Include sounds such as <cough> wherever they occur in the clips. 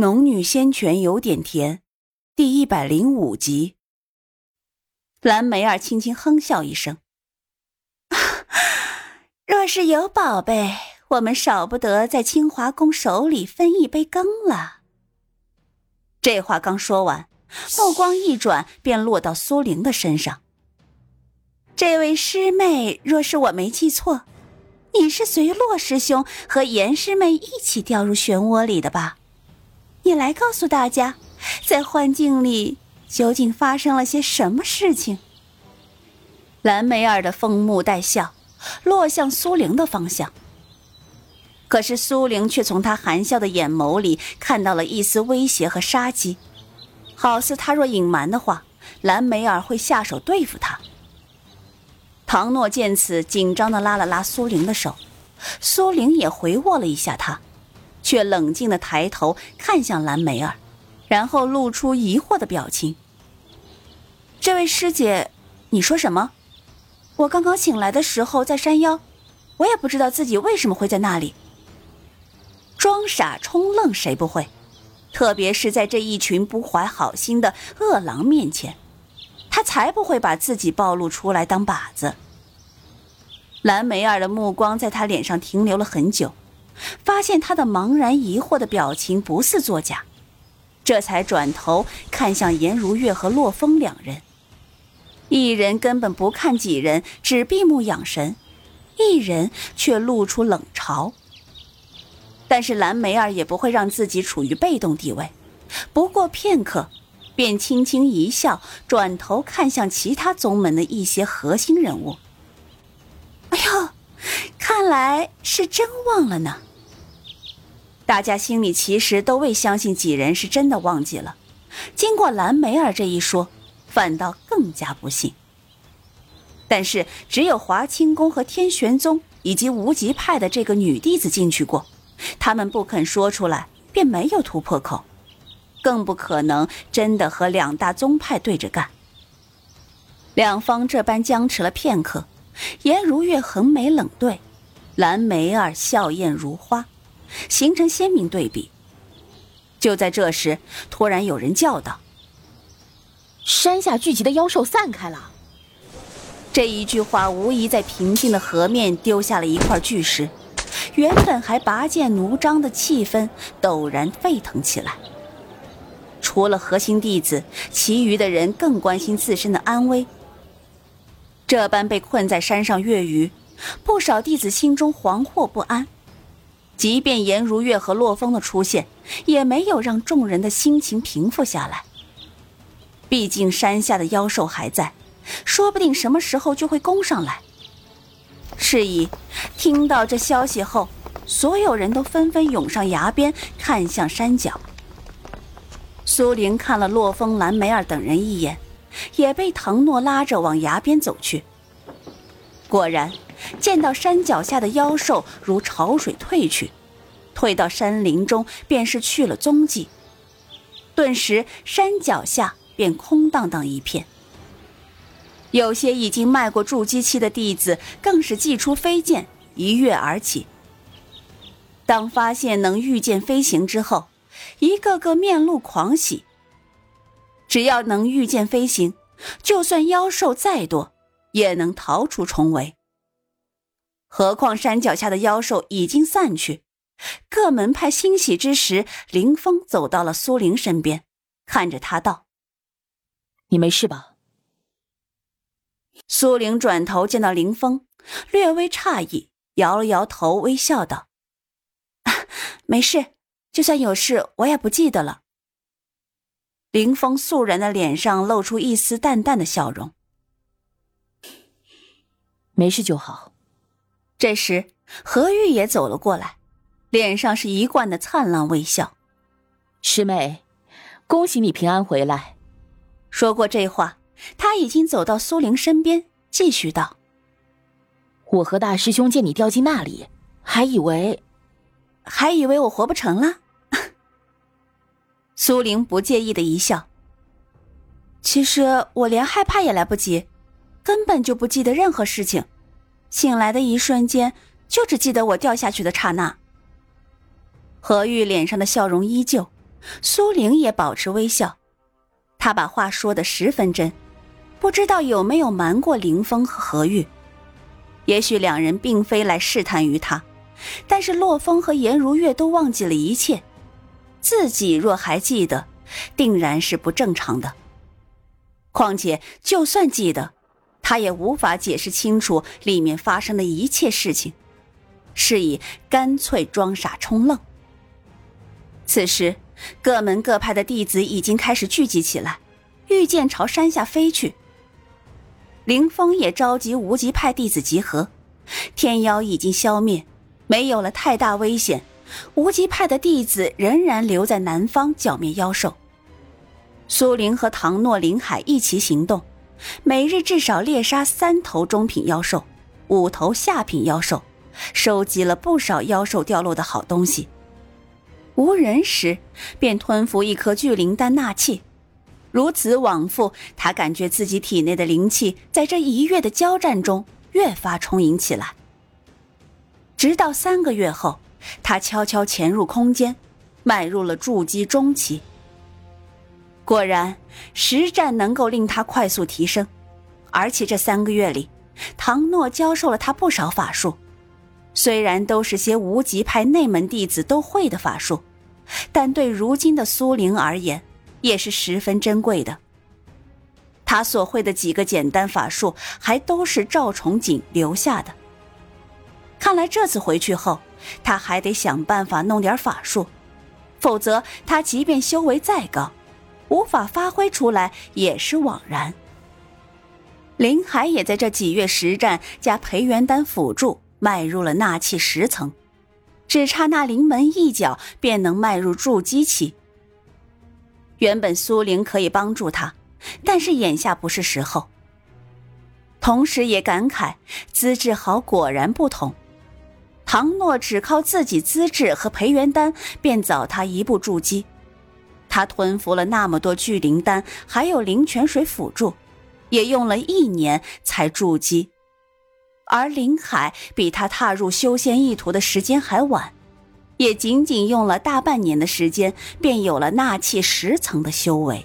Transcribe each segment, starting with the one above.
农女仙泉有点甜，第一百零五集。蓝梅儿轻轻哼笑一声：“ <laughs> 若是有宝贝，我们少不得在清华宫手里分一杯羹了。”这话刚说完，目光一转，便落到苏玲的身上。这位师妹，若是我没记错，你是随洛师兄和严师妹一起掉入漩涡里的吧？你来告诉大家，在幻境里究竟发生了些什么事情？蓝梅儿的凤目带笑，落向苏玲的方向。可是苏玲却从他含笑的眼眸里看到了一丝威胁和杀机，好似他若隐瞒的话，蓝梅儿会下手对付他。唐诺见此，紧张的拉了拉苏玲的手，苏玲也回握了一下他。却冷静的抬头看向蓝梅儿，然后露出疑惑的表情。这位师姐，你说什么？我刚刚醒来的时候在山腰，我也不知道自己为什么会在那里。装傻充愣谁不会？特别是在这一群不怀好心的恶狼面前，他才不会把自己暴露出来当靶子。蓝梅儿的目光在他脸上停留了很久。发现他的茫然疑惑的表情不似作假，这才转头看向颜如月和洛风两人。一人根本不看几人，只闭目养神；一人却露出冷嘲。但是蓝梅儿也不会让自己处于被动地位，不过片刻，便轻轻一笑，转头看向其他宗门的一些核心人物。看来是真忘了呢。大家心里其实都未相信几人是真的忘记了，经过蓝梅儿这一说，反倒更加不信。但是只有华清宫和天玄宗以及无极派的这个女弟子进去过，他们不肯说出来，便没有突破口，更不可能真的和两大宗派对着干。两方这般僵持了片刻，颜如月横眉冷对，蓝梅儿笑靥如花。形成鲜明对比。就在这时，突然有人叫道：“山下聚集的妖兽散开了。”这一句话无疑在平静的河面丢下了一块巨石，原本还拔剑弩张的气氛陡然沸腾起来。除了核心弟子，其余的人更关心自身的安危。这般被困在山上月余，不少弟子心中惶惑不安。即便颜如月和洛风的出现，也没有让众人的心情平复下来。毕竟山下的妖兽还在，说不定什么时候就会攻上来。是以，听到这消息后，所有人都纷纷涌上崖边，看向山脚。苏玲看了洛风、蓝梅儿等人一眼，也被唐诺拉着往崖边走去。果然。见到山脚下的妖兽如潮水退去，退到山林中便是去了踪迹。顿时山脚下便空荡荡一片。有些已经迈过筑基期的弟子更是祭出飞剑，一跃而起。当发现能御剑飞行之后，一个个面露狂喜。只要能御剑飞行，就算妖兽再多，也能逃出重围。何况山脚下的妖兽已经散去，各门派欣喜之时，林峰走到了苏玲身边，看着他道：“你没事吧？”苏玲转头见到林峰，略微诧异，摇了摇头，微笑道：“没事，就算有事，我也不记得了。”林峰肃然的脸上露出一丝淡淡的笑容：“没事就好。”这时，何玉也走了过来，脸上是一贯的灿烂微笑。师妹，恭喜你平安回来。说过这话，他已经走到苏玲身边，继续道：“我和大师兄见你掉进那里，还以为，还以为我活不成了。<laughs> ”苏玲不介意的一笑。其实我连害怕也来不及，根本就不记得任何事情。醒来的一瞬间，就只记得我掉下去的刹那。何玉脸上的笑容依旧，苏玲也保持微笑。她把话说的十分真，不知道有没有瞒过林峰和何玉。也许两人并非来试探于他，但是洛风和颜如月都忘记了一切，自己若还记得，定然是不正常的。况且，就算记得，他也无法解释清楚里面发生的一切事情，是以干脆装傻充愣。此时，各门各派的弟子已经开始聚集起来，御剑朝山下飞去。林峰也召集无极派弟子集合，天妖已经消灭，没有了太大危险。无极派的弟子仍然留在南方剿灭妖兽。苏林和唐诺、林海一起行动，每日至少猎杀三头中品妖兽，五头下品妖兽，收集了不少妖兽掉落的好东西。无人时，便吞服一颗聚灵丹纳气。如此往复，他感觉自己体内的灵气在这一月的交战中越发充盈起来。直到三个月后，他悄悄潜入空间，迈入了筑基中期。果然，实战能够令他快速提升，而且这三个月里，唐诺教授了他不少法术，虽然都是些无极派内门弟子都会的法术，但对如今的苏玲而言。也是十分珍贵的。他所会的几个简单法术，还都是赵崇景留下的。看来这次回去后，他还得想办法弄点法术，否则他即便修为再高，无法发挥出来也是枉然。林海也在这几月实战加培元丹辅助，迈入了纳气十层，只差那临门一脚，便能迈入筑基期。原本苏玲可以帮助他，但是眼下不是时候。同时也感慨资质好果然不同，唐诺只靠自己资质和培元丹便早他一步筑基，他吞服了那么多聚灵丹，还有灵泉水辅助，也用了一年才筑基，而林海比他踏入修仙一途的时间还晚。也仅仅用了大半年的时间，便有了纳气十层的修为。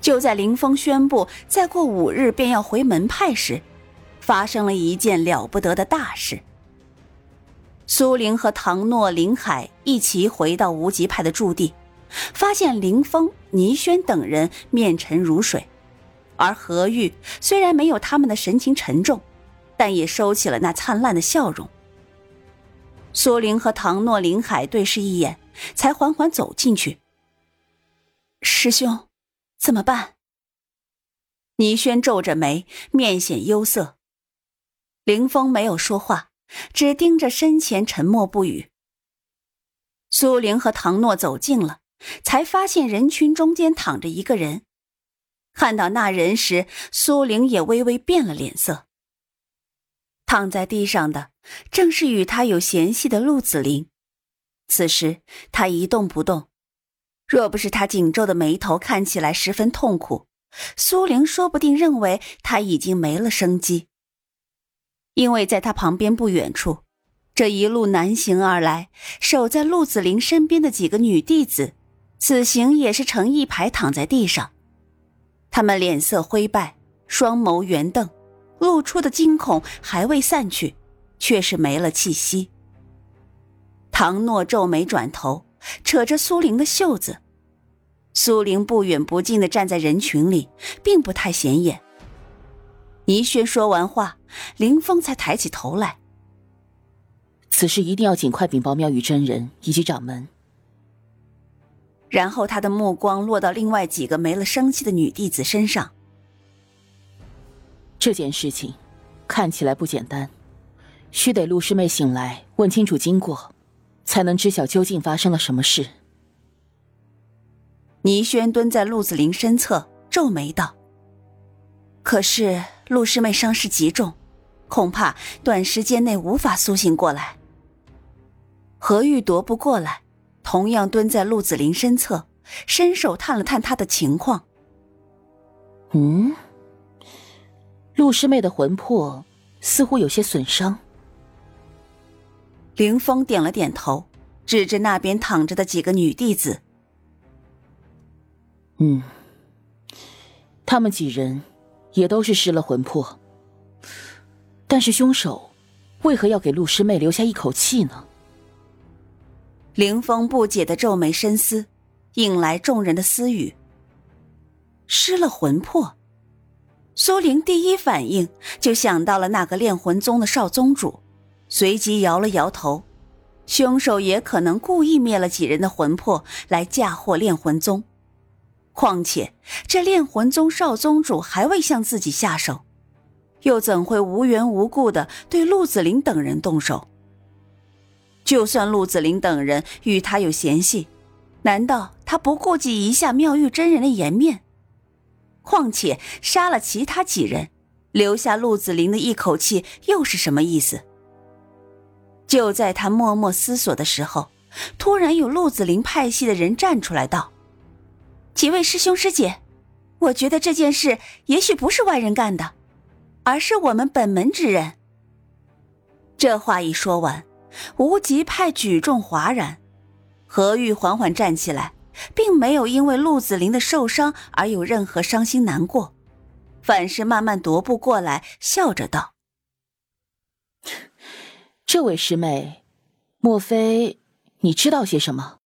就在林峰宣布再过五日便要回门派时，发生了一件了不得的大事。苏玲和唐诺、林海一齐回到无极派的驻地，发现林峰、倪轩等人面沉如水，而何玉虽然没有他们的神情沉重，但也收起了那灿烂的笑容。苏玲和唐诺、林海对视一眼，才缓缓走进去。师兄，怎么办？倪轩皱着眉，面显忧色。林峰没有说话，只盯着身前，沉默不语。苏玲和唐诺走近了，才发现人群中间躺着一个人。看到那人时，苏玲也微微变了脸色。躺在地上的正是与他有嫌隙的陆子霖，此时他一动不动。若不是他紧皱的眉头看起来十分痛苦，苏玲说不定认为他已经没了生机。因为在他旁边不远处，这一路南行而来，守在陆子霖身边的几个女弟子，此行也是成一排躺在地上，他们脸色灰败，双眸圆瞪。露出的惊恐还未散去，却是没了气息。唐诺皱眉转头，扯着苏玲的袖子。苏玲不远不近的站在人群里，并不太显眼。倪轩说完话，林峰才抬起头来。此事一定要尽快禀报妙玉真人以及掌门。然后他的目光落到另外几个没了生气的女弟子身上。这件事情看起来不简单，须得陆师妹醒来问清楚经过，才能知晓究竟发生了什么事。倪轩蹲在陆子霖身侧，皱眉道：“可是陆师妹伤势极重，恐怕短时间内无法苏醒过来。”何玉夺不过来，同样蹲在陆子霖身侧，伸手探了探他的情况。嗯。陆师妹的魂魄似乎有些损伤。凌风点了点头，指着那边躺着的几个女弟子：“嗯，他们几人也都是失了魂魄，但是凶手为何要给陆师妹留下一口气呢？”凌风不解的皱眉深思，引来众人的私语。失了魂魄，苏玲第一反应就想到了那个炼魂宗的少宗主，随即摇了摇头。凶手也可能故意灭了几人的魂魄来嫁祸炼魂宗。况且这炼魂宗少宗主还未向自己下手，又怎会无缘无故的对陆子霖等人动手？就算陆子霖等人与他有嫌隙，难道他不顾及一下妙玉真人的颜面？况且杀了其他几人，留下陆子霖的一口气，又是什么意思？就在他默默思索的时候，突然有陆子霖派系的人站出来道：“几位师兄师姐，我觉得这件事也许不是外人干的，而是我们本门之人。”这话一说完，无极派举重哗然，何玉缓缓站起来。并没有因为陆子霖的受伤而有任何伤心难过，反是慢慢踱步过来，笑着道：“这位师妹，莫非你知道些什么？”